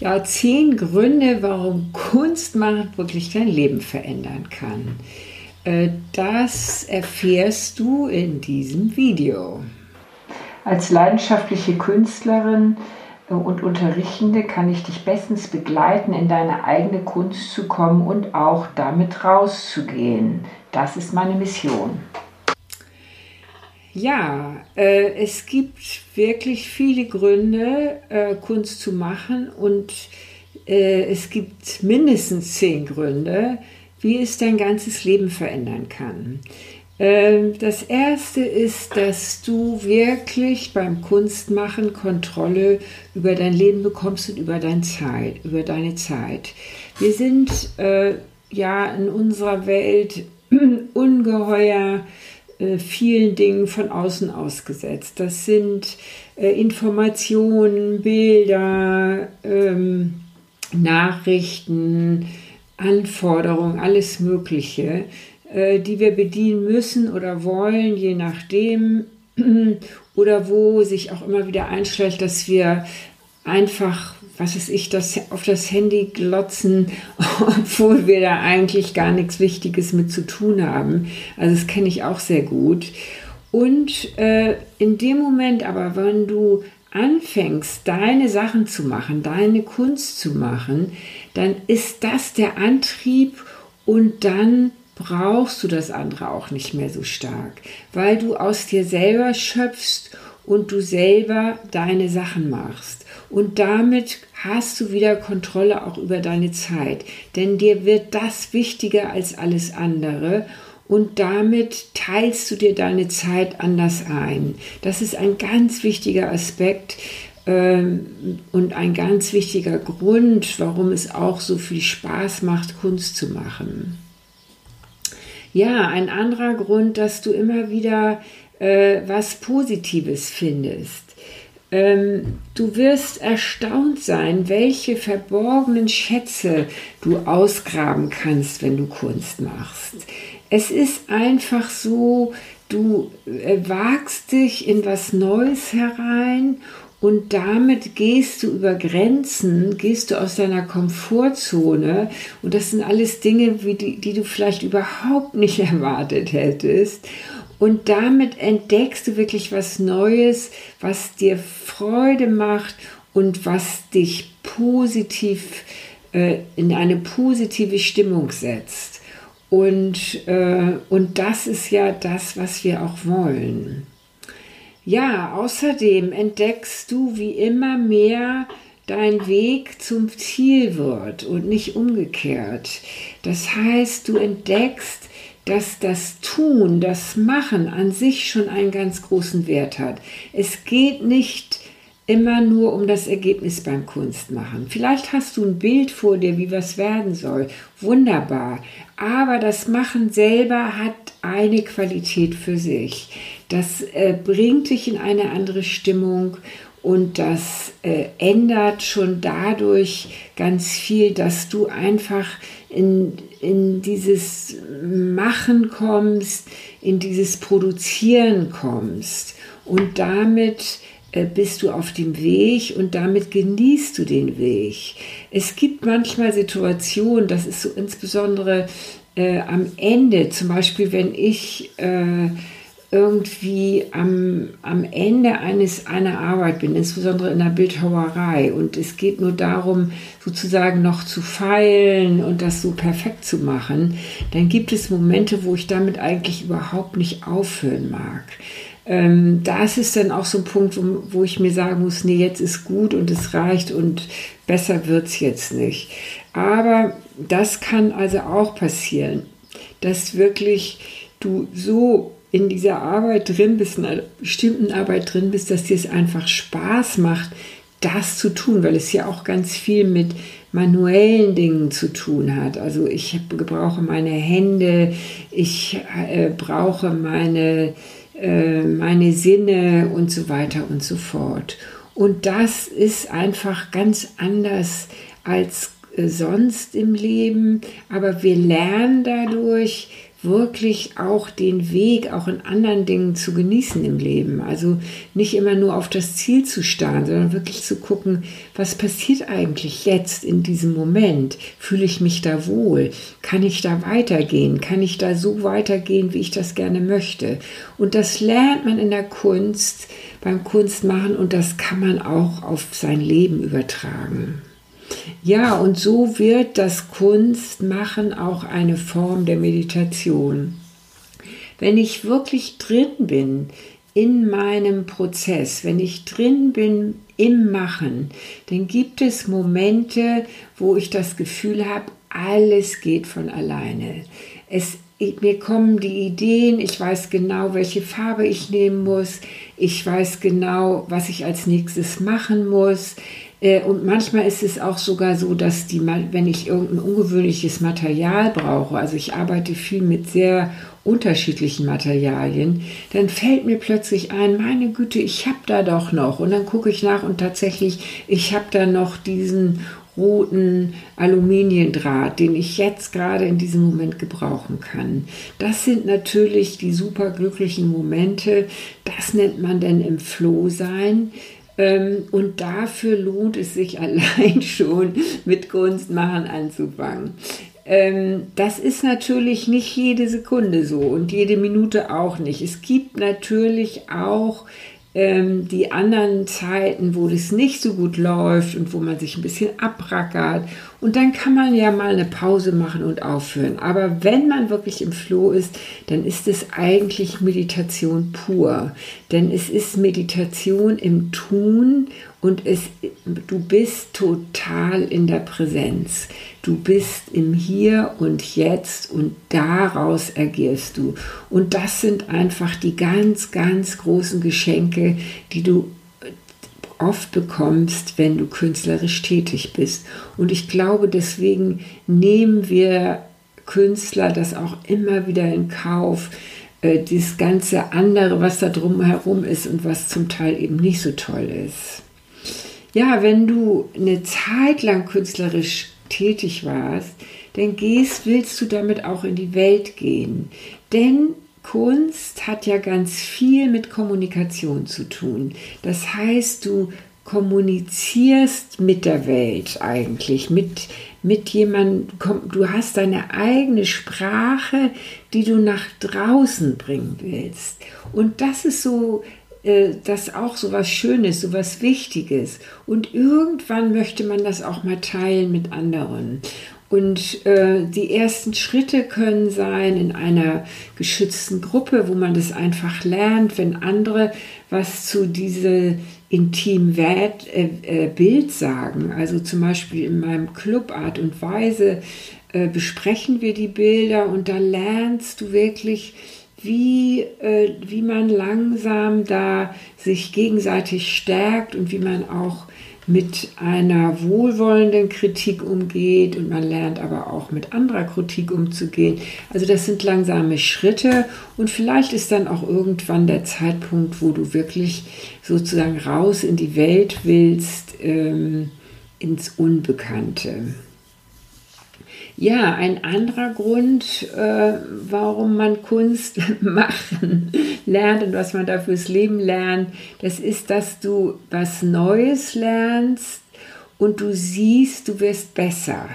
Ja, zehn Gründe, warum Kunst machen wirklich dein Leben verändern kann. Äh, das erfährst du in diesem Video. Als leidenschaftliche Künstlerin äh, und Unterrichtende kann ich dich bestens begleiten, in deine eigene Kunst zu kommen und auch damit rauszugehen. Das ist meine Mission. Ja, äh, es gibt wirklich viele Gründe, äh, Kunst zu machen und äh, es gibt mindestens zehn Gründe, wie es dein ganzes Leben verändern kann. Ähm, das erste ist, dass du wirklich beim Kunstmachen Kontrolle über dein Leben bekommst und über deine Zeit, über deine Zeit. Wir sind äh, ja in unserer Welt ungeheuer vielen Dingen von außen ausgesetzt. Das sind äh, Informationen, Bilder, ähm, Nachrichten, Anforderungen, alles Mögliche, äh, die wir bedienen müssen oder wollen, je nachdem, oder wo sich auch immer wieder einstellt, dass wir einfach was ist ich, das auf das Handy glotzen, obwohl wir da eigentlich gar nichts Wichtiges mit zu tun haben. Also das kenne ich auch sehr gut. Und äh, in dem Moment aber, wenn du anfängst, deine Sachen zu machen, deine Kunst zu machen, dann ist das der Antrieb und dann brauchst du das andere auch nicht mehr so stark, weil du aus dir selber schöpfst und du selber deine Sachen machst. Und damit hast du wieder Kontrolle auch über deine Zeit. Denn dir wird das wichtiger als alles andere. Und damit teilst du dir deine Zeit anders ein. Das ist ein ganz wichtiger Aspekt ähm, und ein ganz wichtiger Grund, warum es auch so viel Spaß macht, Kunst zu machen. Ja, ein anderer Grund, dass du immer wieder äh, was Positives findest. Ähm, du wirst erstaunt sein, welche verborgenen Schätze du ausgraben kannst, wenn du Kunst machst. Es ist einfach so, du äh, wagst dich in was Neues herein und damit gehst du über Grenzen, gehst du aus deiner Komfortzone. Und das sind alles Dinge, die, die du vielleicht überhaupt nicht erwartet hättest. Und damit entdeckst du wirklich was Neues, was dir Freude macht und was dich positiv äh, in eine positive Stimmung setzt. Und, äh, und das ist ja das, was wir auch wollen. Ja, außerdem entdeckst du wie immer mehr dein Weg zum Ziel wird und nicht umgekehrt. Das heißt, du entdeckst, dass das Tun, das Machen an sich schon einen ganz großen Wert hat. Es geht nicht immer nur um das Ergebnis beim Kunstmachen. Vielleicht hast du ein Bild vor dir, wie was werden soll. Wunderbar. Aber das Machen selber hat eine Qualität für sich. Das äh, bringt dich in eine andere Stimmung und das äh, ändert schon dadurch ganz viel, dass du einfach in, in dieses Machen kommst, in dieses Produzieren kommst. Und damit äh, bist du auf dem Weg und damit genießt du den Weg. Es gibt manchmal Situationen, das ist so insbesondere äh, am Ende, zum Beispiel wenn ich äh, irgendwie am, am Ende eines, einer Arbeit bin, insbesondere in der Bildhauerei. Und es geht nur darum, sozusagen noch zu feilen und das so perfekt zu machen, dann gibt es Momente, wo ich damit eigentlich überhaupt nicht aufhören mag. Ähm, das ist dann auch so ein Punkt, wo, wo ich mir sagen muss, nee, jetzt ist gut und es reicht und besser wird es jetzt nicht. Aber das kann also auch passieren, dass wirklich du so in dieser Arbeit drin bist, in einer bestimmten Arbeit drin bist, dass dir es einfach Spaß macht, das zu tun, weil es ja auch ganz viel mit manuellen Dingen zu tun hat. Also ich brauche meine Hände, ich äh, brauche meine, äh, meine Sinne und so weiter und so fort. Und das ist einfach ganz anders als sonst im Leben, aber wir lernen dadurch, wirklich auch den Weg auch in anderen Dingen zu genießen im Leben. Also nicht immer nur auf das Ziel zu starren, sondern wirklich zu gucken, was passiert eigentlich jetzt in diesem Moment? Fühle ich mich da wohl? Kann ich da weitergehen? Kann ich da so weitergehen, wie ich das gerne möchte? Und das lernt man in der Kunst, beim Kunstmachen und das kann man auch auf sein Leben übertragen. Ja, und so wird das Kunstmachen auch eine Form der Meditation. Wenn ich wirklich drin bin in meinem Prozess, wenn ich drin bin im Machen, dann gibt es Momente, wo ich das Gefühl habe, alles geht von alleine. Es, mir kommen die Ideen, ich weiß genau, welche Farbe ich nehmen muss, ich weiß genau, was ich als nächstes machen muss. Äh, und manchmal ist es auch sogar so, dass die, wenn ich irgendein ungewöhnliches Material brauche, also ich arbeite viel mit sehr unterschiedlichen Materialien, dann fällt mir plötzlich ein, meine Güte, ich habe da doch noch. Und dann gucke ich nach und tatsächlich, ich habe da noch diesen roten Aluminiendraht, den ich jetzt gerade in diesem Moment gebrauchen kann. Das sind natürlich die super glücklichen Momente. Das nennt man denn im Flow sein. Ähm, und dafür lohnt es sich allein schon mit Kunstmachen anzufangen. Ähm, das ist natürlich nicht jede Sekunde so und jede Minute auch nicht. Es gibt natürlich auch ähm, die anderen Zeiten, wo das nicht so gut läuft und wo man sich ein bisschen abrackert. Und dann kann man ja mal eine Pause machen und aufhören. Aber wenn man wirklich im Floh ist, dann ist es eigentlich Meditation pur. Denn es ist Meditation im Tun und es, du bist total in der Präsenz. Du bist im Hier und Jetzt und daraus agierst du. Und das sind einfach die ganz, ganz großen Geschenke, die du oft bekommst, wenn du künstlerisch tätig bist. Und ich glaube, deswegen nehmen wir Künstler das auch immer wieder in Kauf, äh, dieses ganze andere, was da drumherum ist und was zum Teil eben nicht so toll ist ja, wenn du eine Zeit lang künstlerisch tätig warst, dann gehst, willst du damit auch in die Welt gehen. Denn Kunst hat ja ganz viel mit Kommunikation zu tun. Das heißt, du kommunizierst mit der Welt eigentlich, mit, mit jemandem, du hast deine eigene Sprache, die du nach draußen bringen willst. Und das ist so äh, das auch so was Schönes, so was Wichtiges. Und irgendwann möchte man das auch mal teilen mit anderen. Und äh, die ersten Schritte können sein in einer geschützten Gruppe, wo man das einfach lernt, wenn andere was zu diesem intimen Wert, äh, äh, Bild sagen. Also zum Beispiel in meinem Club Art und Weise äh, besprechen wir die Bilder und da lernst du wirklich, wie, äh, wie man langsam da sich gegenseitig stärkt und wie man auch mit einer wohlwollenden Kritik umgeht und man lernt aber auch mit anderer Kritik umzugehen. Also das sind langsame Schritte und vielleicht ist dann auch irgendwann der Zeitpunkt, wo du wirklich sozusagen raus in die Welt willst, ähm, ins Unbekannte. Ja, ein anderer Grund, äh, warum man Kunst machen lernt und was man da fürs Leben lernt, das ist, dass du was Neues lernst und du siehst, du wirst besser.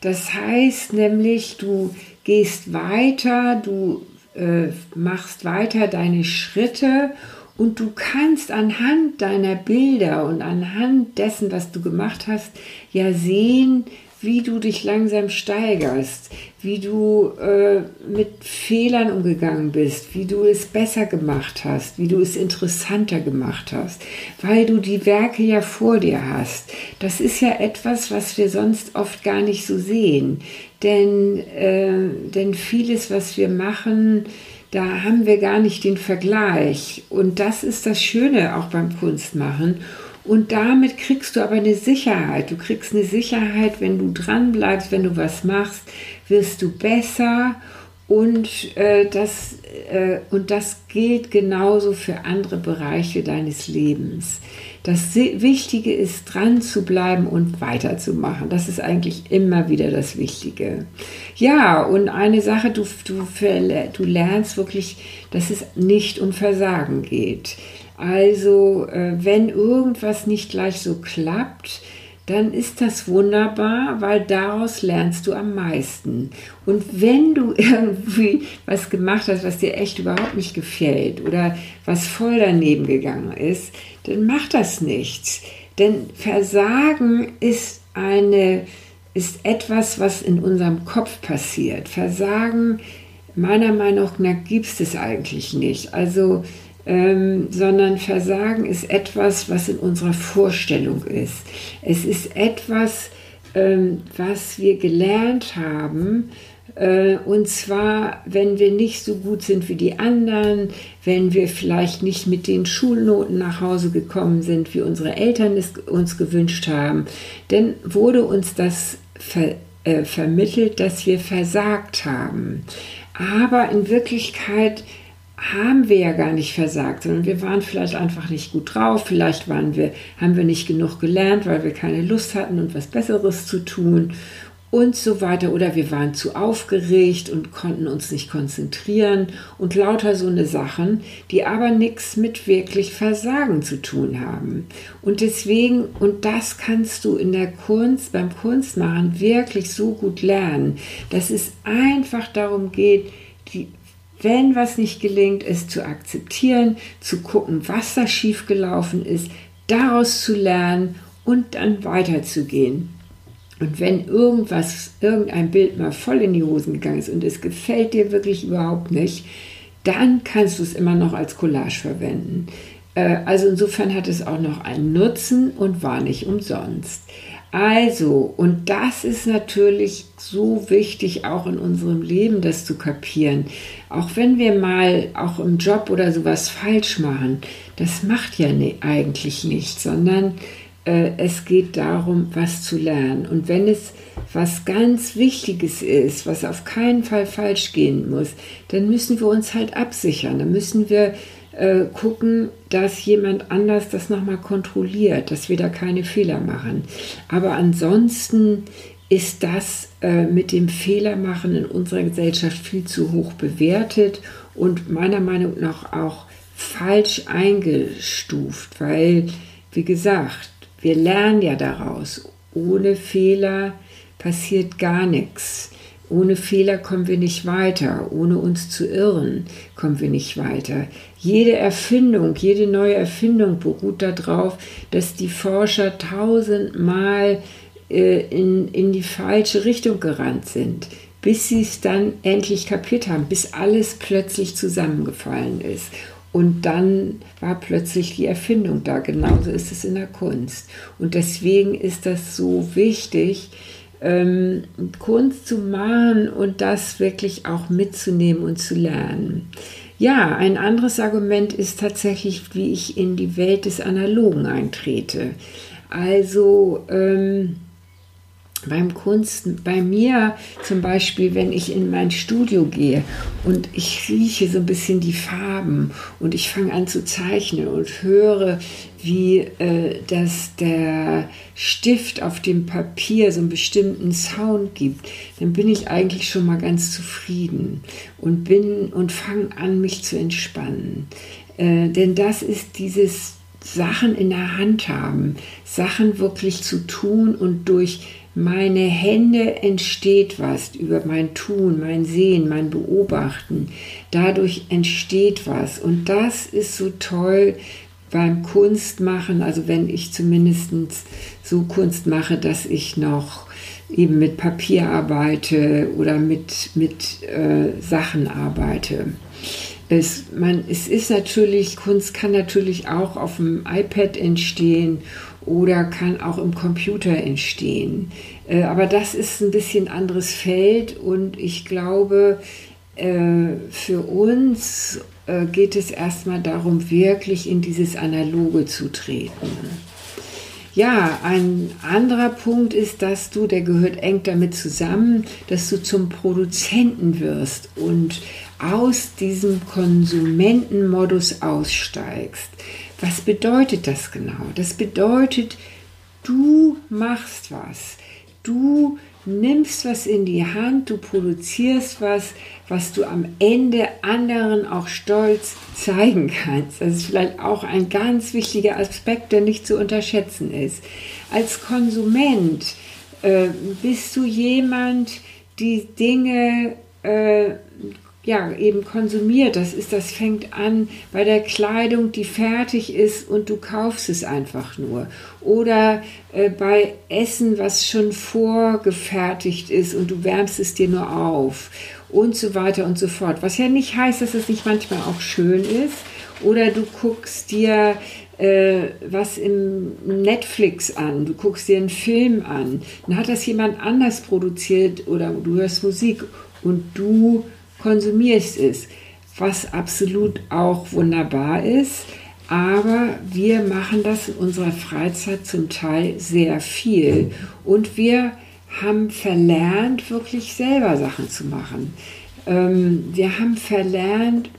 Das heißt nämlich, du gehst weiter, du äh, machst weiter deine Schritte und du kannst anhand deiner Bilder und anhand dessen, was du gemacht hast, ja sehen, wie du dich langsam steigerst, wie du äh, mit Fehlern umgegangen bist, wie du es besser gemacht hast, wie du es interessanter gemacht hast, weil du die Werke ja vor dir hast. Das ist ja etwas, was wir sonst oft gar nicht so sehen. Denn, äh, denn vieles, was wir machen, da haben wir gar nicht den Vergleich. Und das ist das Schöne auch beim Kunstmachen. Und damit kriegst du aber eine Sicherheit. Du kriegst eine Sicherheit, wenn du dran bleibst, wenn du was machst, wirst du besser. Und, äh, das, äh, und das gilt genauso für andere Bereiche deines Lebens. Das Wichtige ist, dran zu bleiben und weiterzumachen. Das ist eigentlich immer wieder das Wichtige. Ja, und eine Sache, du, du, du lernst wirklich, dass es nicht um Versagen geht. Also, äh, wenn irgendwas nicht gleich so klappt, dann ist das wunderbar, weil daraus lernst du am meisten. Und wenn du irgendwie was gemacht hast, was dir echt überhaupt nicht gefällt oder was voll daneben gegangen ist, dann mach das nichts. Denn Versagen ist eine ist etwas, was in unserem Kopf passiert. Versagen, meiner Meinung nach, gibt es eigentlich nicht. Also ähm, sondern Versagen ist etwas, was in unserer Vorstellung ist. Es ist etwas, ähm, was wir gelernt haben, äh, und zwar, wenn wir nicht so gut sind wie die anderen, wenn wir vielleicht nicht mit den Schulnoten nach Hause gekommen sind, wie unsere Eltern es uns gewünscht haben, dann wurde uns das ver äh, vermittelt, dass wir versagt haben. Aber in Wirklichkeit haben wir ja gar nicht versagt, sondern wir waren vielleicht einfach nicht gut drauf, vielleicht waren wir, haben wir nicht genug gelernt, weil wir keine Lust hatten und was Besseres zu tun und so weiter. Oder wir waren zu aufgeregt und konnten uns nicht konzentrieren und lauter so eine Sachen, die aber nichts mit wirklich Versagen zu tun haben. Und deswegen, und das kannst du in der Kunst, beim Kunstmachen wirklich so gut lernen, dass es einfach darum geht, die wenn was nicht gelingt, es zu akzeptieren, zu gucken, was da schiefgelaufen ist, daraus zu lernen und dann weiterzugehen. Und wenn irgendwas, irgendein Bild mal voll in die Hosen gegangen ist und es gefällt dir wirklich überhaupt nicht, dann kannst du es immer noch als Collage verwenden. Äh, also insofern hat es auch noch einen Nutzen und war nicht umsonst. Also, und das ist natürlich so wichtig, auch in unserem Leben, das zu kapieren. Auch wenn wir mal auch im Job oder sowas falsch machen, das macht ja eigentlich nicht, sondern äh, es geht darum, was zu lernen. Und wenn es was ganz Wichtiges ist, was auf keinen Fall falsch gehen muss, dann müssen wir uns halt absichern. Dann müssen wir äh, gucken, dass jemand anders das nochmal kontrolliert, dass wir da keine Fehler machen. Aber ansonsten ist das äh, mit dem Fehlermachen in unserer Gesellschaft viel zu hoch bewertet und meiner Meinung nach auch falsch eingestuft, weil, wie gesagt, wir lernen ja daraus. Ohne Fehler passiert gar nichts. Ohne Fehler kommen wir nicht weiter. Ohne uns zu irren kommen wir nicht weiter. Jede Erfindung, jede neue Erfindung beruht darauf, dass die Forscher tausendmal äh, in, in die falsche Richtung gerannt sind, bis sie es dann endlich kapiert haben, bis alles plötzlich zusammengefallen ist. Und dann war plötzlich die Erfindung da. Genauso ist es in der Kunst. Und deswegen ist das so wichtig, ähm, Kunst zu machen und das wirklich auch mitzunehmen und zu lernen. Ja, ein anderes Argument ist tatsächlich, wie ich in die Welt des Analogen eintrete. Also ähm, beim Kunst, bei mir zum Beispiel, wenn ich in mein Studio gehe und ich rieche so ein bisschen die Farben und ich fange an zu zeichnen und höre, wie äh, dass der Stift auf dem Papier so einen bestimmten Sound gibt, dann bin ich eigentlich schon mal ganz zufrieden und bin und fange an, mich zu entspannen. Äh, denn das ist dieses Sachen in der Hand haben, Sachen wirklich zu tun und durch meine Hände entsteht was über mein Tun, mein Sehen, mein Beobachten. Dadurch entsteht was. Und das ist so toll beim Kunstmachen, also wenn ich zumindest so Kunst mache, dass ich noch eben mit Papier arbeite oder mit, mit äh, Sachen arbeite. Es, man, es ist natürlich, Kunst kann natürlich auch auf dem iPad entstehen oder kann auch im Computer entstehen. Äh, aber das ist ein bisschen anderes Feld und ich glaube, äh, für uns äh, geht es erstmal darum, wirklich in dieses Analoge zu treten. Ja, ein anderer Punkt ist, dass du, der gehört eng damit zusammen, dass du zum Produzenten wirst und aus diesem Konsumentenmodus aussteigst. Was bedeutet das genau? Das bedeutet, du machst was. Du nimmst was in die Hand, du produzierst was, was du am Ende anderen auch stolz zeigen kannst. Das ist vielleicht auch ein ganz wichtiger Aspekt, der nicht zu unterschätzen ist. Als Konsument äh, bist du jemand, die Dinge äh, ja, eben konsumiert. Das ist, das fängt an bei der Kleidung, die fertig ist und du kaufst es einfach nur. Oder äh, bei Essen, was schon vorgefertigt ist und du wärmst es dir nur auf und so weiter und so fort. Was ja nicht heißt, dass es nicht manchmal auch schön ist. Oder du guckst dir äh, was im Netflix an, du guckst dir einen Film an, dann hat das jemand anders produziert oder du hörst Musik und du konsumierst es, was absolut auch wunderbar ist. Aber wir machen das in unserer Freizeit zum Teil sehr viel und wir haben verlernt, wirklich selber Sachen zu machen. Ähm, wir haben verlernt,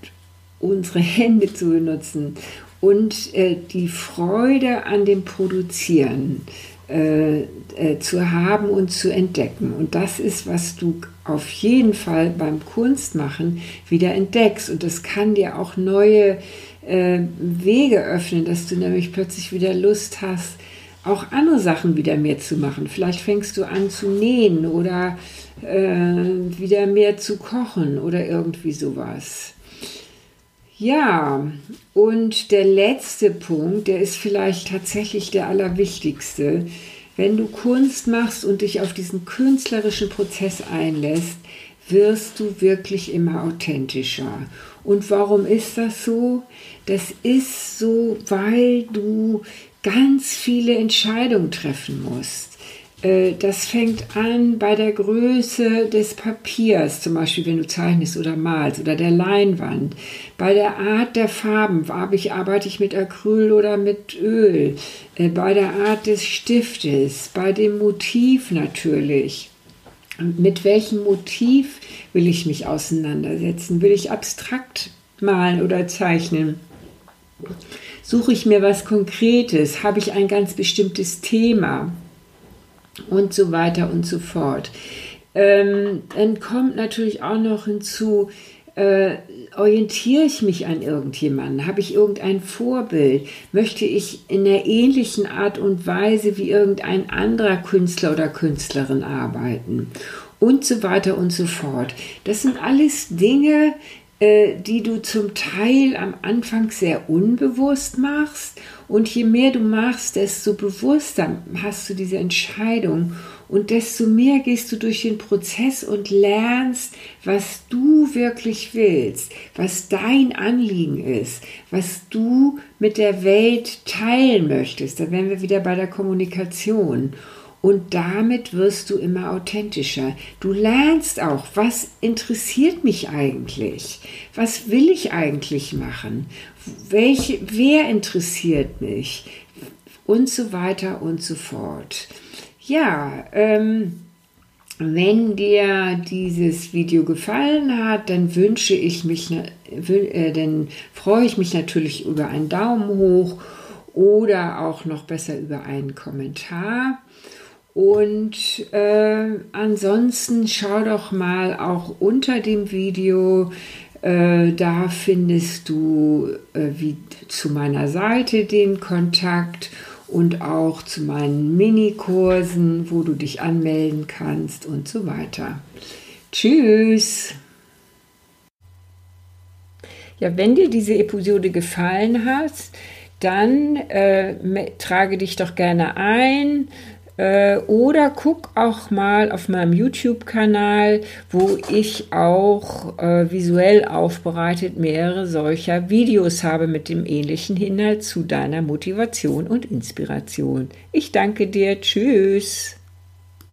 unsere Hände zu benutzen und äh, die Freude an dem Produzieren äh, äh, zu haben und zu entdecken. Und das ist, was du auf jeden Fall beim Kunstmachen wieder entdeckst. Und das kann dir auch neue äh, Wege öffnen, dass du nämlich plötzlich wieder Lust hast, auch andere Sachen wieder mehr zu machen. Vielleicht fängst du an zu nähen oder äh, wieder mehr zu kochen oder irgendwie sowas. Ja, und der letzte Punkt, der ist vielleicht tatsächlich der allerwichtigste. Wenn du Kunst machst und dich auf diesen künstlerischen Prozess einlässt, wirst du wirklich immer authentischer. Und warum ist das so? Das ist so, weil du ganz viele Entscheidungen treffen musst. Äh, das fängt an bei der Größe des Papiers, zum Beispiel wenn du zeichnest oder malst, oder der Leinwand, bei der Art der Farben, arbeite ich mit Acryl oder mit Öl, äh, bei der Art des Stiftes, bei dem Motiv natürlich. Mit welchem Motiv will ich mich auseinandersetzen? Will ich abstrakt malen oder zeichnen? Suche ich mir was Konkretes? Habe ich ein ganz bestimmtes Thema? Und so weiter und so fort. Ähm, dann kommt natürlich auch noch hinzu, äh, orientiere ich mich an irgendjemanden? Habe ich irgendein Vorbild? Möchte ich in einer ähnlichen Art und Weise wie irgendein anderer Künstler oder Künstlerin arbeiten? Und so weiter und so fort. Das sind alles Dinge, äh, die du zum Teil am Anfang sehr unbewusst machst und je mehr du machst, desto bewusster hast du diese Entscheidung und desto mehr gehst du durch den Prozess und lernst, was du wirklich willst, was dein Anliegen ist, was du mit der Welt teilen möchtest. Da wären wir wieder bei der Kommunikation. Und damit wirst du immer authentischer. Du lernst auch, was interessiert mich eigentlich? Was will ich eigentlich machen? Welche, wer interessiert mich? Und so weiter und so fort. Ja, ähm, wenn dir dieses Video gefallen hat, dann wünsche ich mich, äh, dann freue ich mich natürlich über einen Daumen hoch oder auch noch besser über einen Kommentar. Und äh, ansonsten schau doch mal auch unter dem Video, äh, da findest du äh, wie zu meiner Seite den Kontakt und auch zu meinen Minikursen, wo du dich anmelden kannst und so weiter. Tschüss! Ja, wenn dir diese Episode gefallen hat, dann äh, trage dich doch gerne ein oder guck auch mal auf meinem YouTube-Kanal, wo ich auch äh, visuell aufbereitet mehrere solcher Videos habe mit dem ähnlichen Inhalt zu deiner Motivation und Inspiration. Ich danke dir. Tschüss.